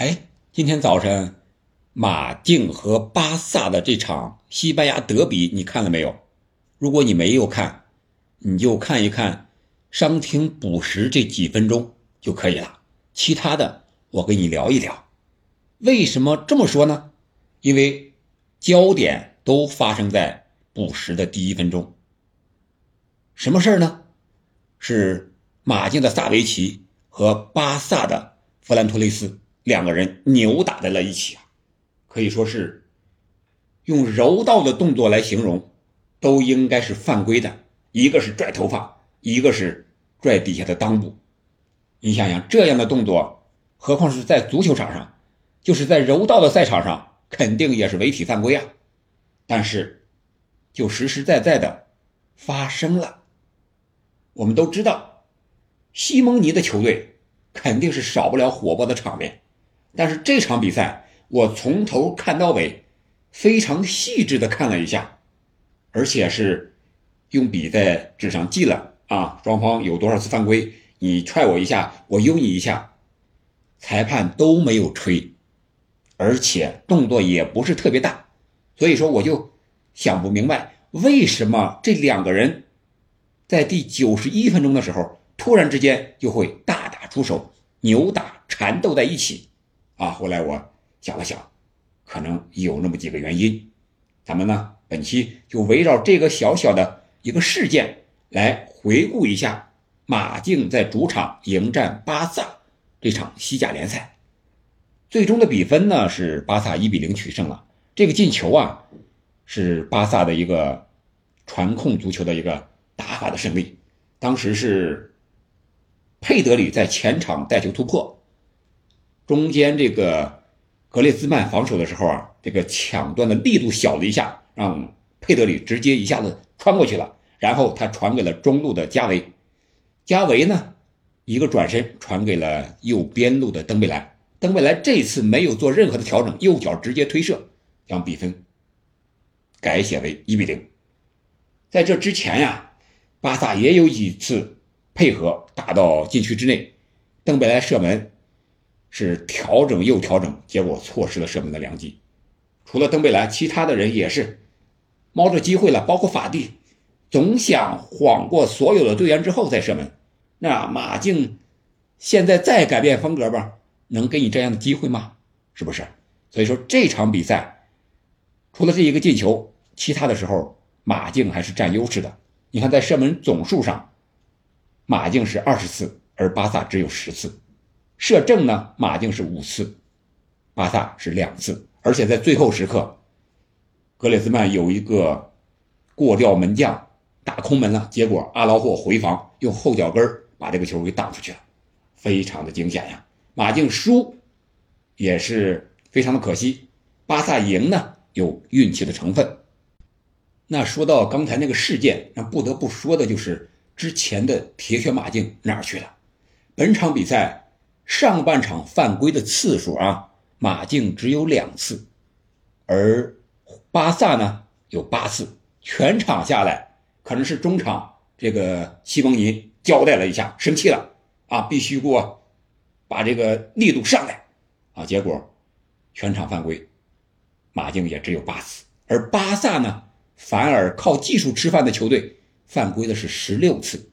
哎，今天早晨马竞和巴萨的这场西班牙德比，你看了没有？如果你没有看，你就看一看伤停补时这几分钟就可以了。其他的我跟你聊一聊。为什么这么说呢？因为焦点都发生在补时的第一分钟。什么事儿呢？是马竞的萨维奇和巴萨的弗兰托雷斯。两个人扭打在了一起啊，可以说是用柔道的动作来形容，都应该是犯规的。一个是拽头发，一个是拽底下的裆部。你想想这样的动作，何况是在足球场上，就是在柔道的赛场上，肯定也是违体犯规啊。但是，就实实在在的发生了。我们都知道，西蒙尼的球队肯定是少不了火爆的场面。但是这场比赛，我从头看到尾，非常细致的看了一下，而且是用笔在纸上记了啊，双方有多少次犯规，你踹我一下，我悠你一下，裁判都没有吹，而且动作也不是特别大，所以说我就想不明白，为什么这两个人在第九十一分钟的时候，突然之间就会大打出手，扭打缠斗在一起。啊，后来我想了想，可能有那么几个原因。咱们呢，本期就围绕这个小小的一个事件来回顾一下马竞在主场迎战巴萨这场西甲联赛。最终的比分呢是巴萨一比零取胜了。这个进球啊，是巴萨的一个传控足球的一个打法的胜利。当时是佩德里在前场带球突破。中间这个格列兹曼防守的时候啊，这个抢断的力度小了一下，让佩德里直接一下子穿过去了，然后他传给了中路的加维，加维呢一个转身传给了右边路的登贝莱，登贝莱这次没有做任何的调整，右脚直接推射，将比分改写为一比零。在这之前呀，巴萨也有几次配合打到禁区之内，登贝莱射门。是调整又调整，结果错失了射门的良机。除了登贝莱，其他的人也是猫着机会了，包括法蒂，总想晃过所有的队员之后再射门。那马竞现在再改变风格吧，能给你这样的机会吗？是不是？所以说这场比赛除了这一个进球，其他的时候马竞还是占优势的。你看，在射门总数上，马竞是二十次，而巴萨只有十次。射正呢，马竞是五次，巴萨是两次，而且在最后时刻，格列兹曼有一个过吊门将打空门了，结果阿劳霍回防用后脚跟把这个球给挡出去了，非常的惊险呀！马竞输也是非常的可惜，巴萨赢呢有运气的成分。那说到刚才那个事件，那不得不说的就是之前的铁血马竞哪儿去了？本场比赛。上半场犯规的次数啊，马竞只有两次，而巴萨呢有八次。全场下来，可能是中场这个西蒙尼交代了一下，生气了啊，必须给我把这个力度上来啊。结果全场犯规，马竞也只有八次，而巴萨呢反而靠技术吃饭的球队，犯规的是十六次，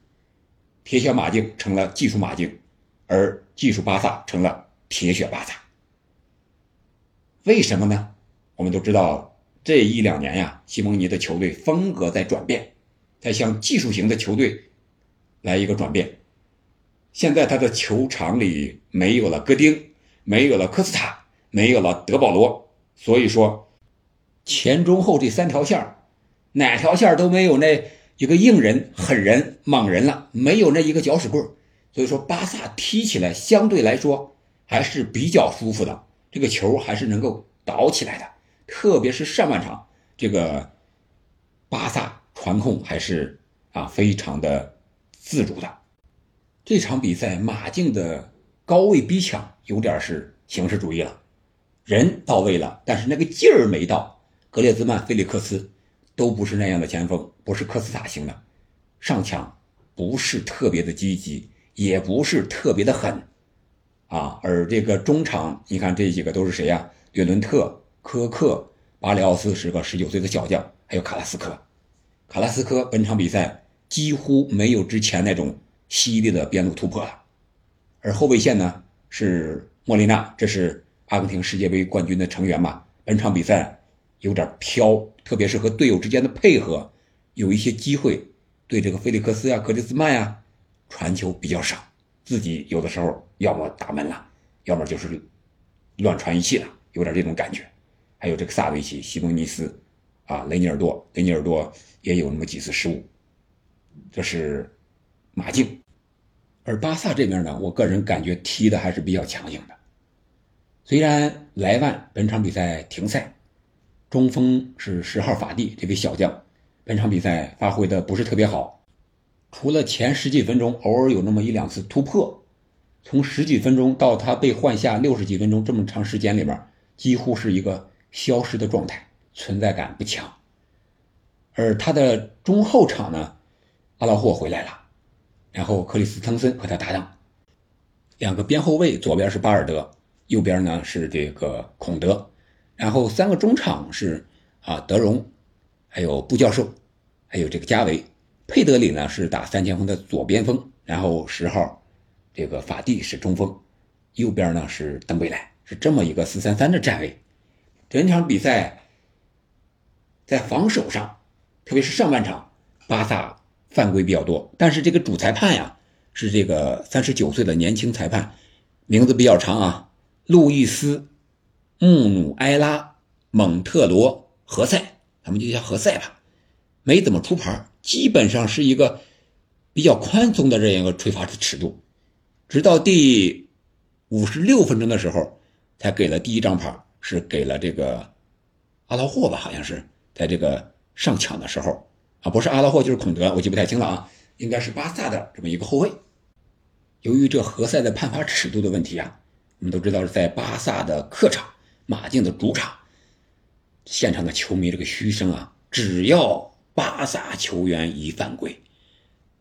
铁血马竞成了技术马竞。而技术巴萨成了铁血巴萨，为什么呢？我们都知道这一两年呀，西蒙尼的球队风格在转变，在向技术型的球队来一个转变。现在他的球场里没有了戈丁，没有了科斯塔，没有了德保罗，所以说前中后这三条线哪条线都没有那一个硬人、狠人、莽人了，没有那一个搅屎棍所以说，巴萨踢起来相对来说还是比较舒服的，这个球还是能够倒起来的。特别是上半场，这个巴萨传控还是啊非常的自主的。这场比赛，马竞的高位逼抢有点是形式主义了，人到位了，但是那个劲儿没到。格列兹曼、菲利克斯都不是那样的前锋，不是科斯塔型的，上抢不是特别的积极。也不是特别的狠，啊，而这个中场，你看这几个都是谁呀？略伦特、科克、巴里奥斯是个十九岁的小将，还有卡拉斯科。卡拉斯科本场比赛几乎没有之前那种犀利的边路突破了。而后卫线呢是莫莉娜，这是阿根廷世界杯冠军的成员嘛？本场比赛有点飘，特别是和队友之间的配合，有一些机会对这个菲利克斯呀、格里兹曼呀传球比较少。自己有的时候要么打门了，要么就是乱传一气了，有点这种感觉。还有这个萨维奇、西蒙尼斯，啊，雷尼尔多，雷尼尔多也有那么几次失误。这是马竞，而巴萨这边呢，我个人感觉踢的还是比较强硬的。虽然莱万本场比赛停赛，中锋是十号法蒂这位小将，本场比赛发挥的不是特别好。除了前十几分钟偶尔有那么一两次突破，从十几分钟到他被换下六十几分钟这么长时间里面，几乎是一个消失的状态，存在感不强。而他的中后场呢，阿拉霍回来了，然后克里斯滕森和他搭档，两个边后卫，左边是巴尔德，右边呢是这个孔德，然后三个中场是啊德容，还有布教授，还有这个加维。佩德里呢是打三前锋的左边锋，然后十号这个法蒂是中锋，右边呢是登贝莱，是这么一个四三三的站位。整场比赛在防守上，特别是上半场，巴萨犯规比较多，但是这个主裁判呀是这个三十九岁的年轻裁判，名字比较长啊，路易斯·穆努埃拉·蒙特罗何塞，咱们就叫何塞吧，没怎么出牌。基本上是一个比较宽松的这样一个吹罚的尺度，直到第五十六分钟的时候，才给了第一张牌，是给了这个阿拉霍吧？好像是在这个上抢的时候啊，不是阿拉霍就是孔德，我记不太清了啊，应该是巴萨的这么一个后卫。由于这何塞的判罚尺度的问题啊，我们都知道是在巴萨的客场马竞的主场，现场的球迷这个嘘声啊，只要。巴萨球员一犯规，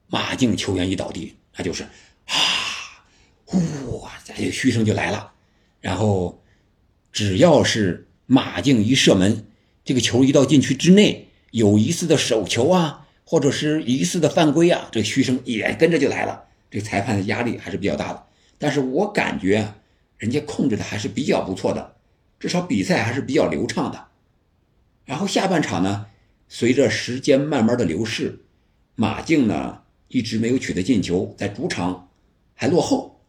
马竞球员一倒地，那就是啊，呼，这个嘘声就来了。然后，只要是马竞一射门，这个球一到禁区之内，有疑似的手球啊，或者是疑似的犯规啊，这嘘声也跟着就来了。这裁判的压力还是比较大的。但是我感觉人家控制的还是比较不错的，至少比赛还是比较流畅的。然后下半场呢？随着时间慢慢的流逝，马竞呢一直没有取得进球，在主场还落后，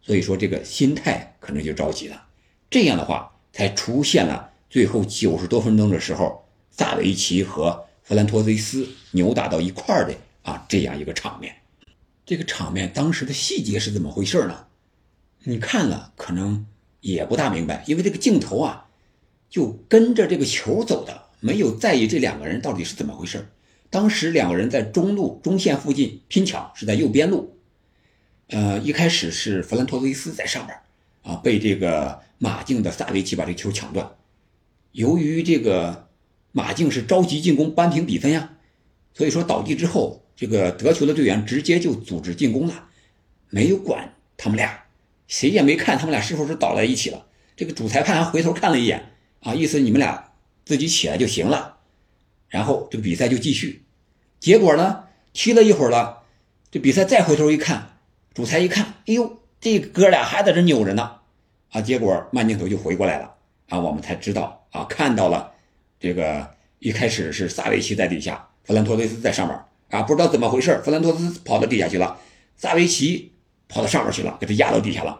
所以说这个心态可能就着急了。这样的话，才出现了最后九十多分钟的时候，萨维奇和弗兰托雷斯扭打到一块儿的啊这样一个场面。这个场面当时的细节是怎么回事呢？你看了可能也不大明白，因为这个镜头啊就跟着这个球走的。没有在意这两个人到底是怎么回事当时两个人在中路中线附近拼抢，是在右边路。呃，一开始是弗兰托雷斯在上边啊，被这个马竞的萨维奇把这球抢断。由于这个马竞是着急进攻扳平比分呀，所以说倒地之后，这个得球的队员直接就组织进攻了，没有管他们俩，谁也没看他们俩是否是倒在一起了。这个主裁判还回头看了一眼啊，意思你们俩。自己起来就行了，然后这个比赛就继续。结果呢，踢了一会儿了，这比赛再回头一看，主裁一看，哎呦，这哥俩还在这扭着呢，啊！结果慢镜头就回过来了，啊，我们才知道啊，看到了这个一开始是萨维奇在底下，弗兰托雷斯在上面，啊，不知道怎么回事，弗兰托斯跑到地下去了，萨维奇跑到上面去了，给他压到地下了，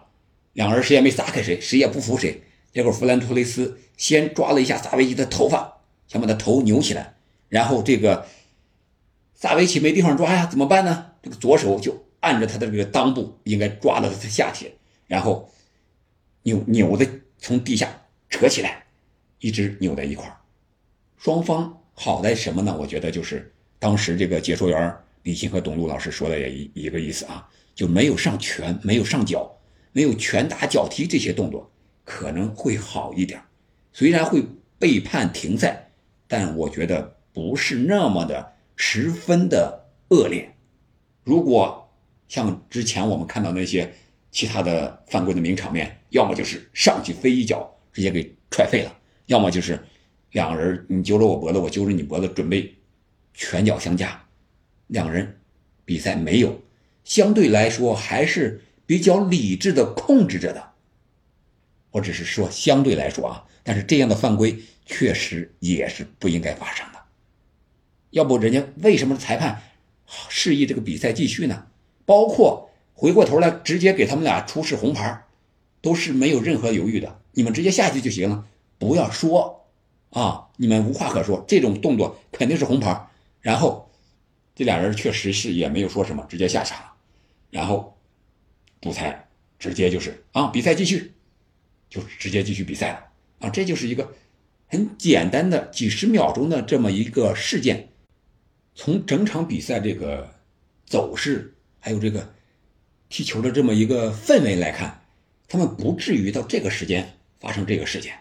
两个人谁也没撒开谁，谁也不服谁。结果弗兰托雷斯先抓了一下萨维奇的头发，想把他头扭起来，然后这个萨维奇没地方抓呀，怎么办呢？这个左手就按着他的这个裆部，应该抓到他的下体，然后扭扭的从地下扯起来，一直扭在一块。双方好在什么呢？我觉得就是当时这个解说员李欣和董路老师说的也一一个意思啊，就没有上拳，没有上脚，没有拳打脚踢这些动作。可能会好一点，虽然会被判停赛，但我觉得不是那么的十分的恶劣。如果像之前我们看到那些其他的犯规的名场面，要么就是上去飞一脚直接给踹废了，要么就是两个人你揪着我脖子，我揪着你脖子，准备拳脚相加，两人比赛没有，相对来说还是比较理智的控制着的。我只是说相对来说啊，但是这样的犯规确实也是不应该发生的。要不人家为什么裁判示意这个比赛继续呢？包括回过头来直接给他们俩出示红牌，都是没有任何犹豫的。你们直接下去就行了，不要说啊，你们无话可说。这种动作肯定是红牌。然后这俩人确实是也没有说什么，直接下场了。然后主裁直接就是啊，比赛继续。就直接继续比赛了啊！这就是一个很简单的几十秒钟的这么一个事件。从整场比赛这个走势，还有这个踢球的这么一个氛围来看，他们不至于到这个时间发生这个事件。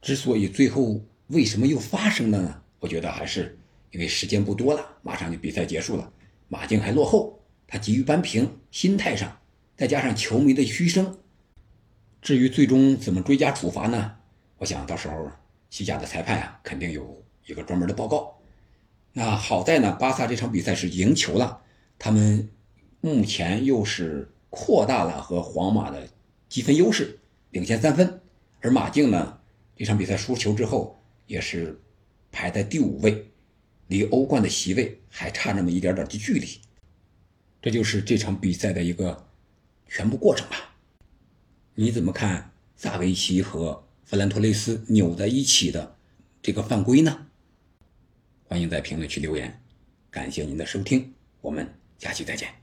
之所以最后为什么又发生了呢？我觉得还是因为时间不多了，马上就比赛结束了，马竞还落后，他急于扳平，心态上再加上球迷的嘘声。至于最终怎么追加处罚呢？我想到时候西甲的裁判啊，肯定有一个专门的报告。那好在呢，巴萨这场比赛是赢球了，他们目前又是扩大了和皇马的积分优势，领先三分。而马竞呢，这场比赛输球之后也是排在第五位，离欧冠的席位还差那么一点点的距离。这就是这场比赛的一个全部过程吧。你怎么看萨维奇和弗兰托雷斯扭在一起的这个犯规呢？欢迎在评论区留言。感谢您的收听，我们下期再见。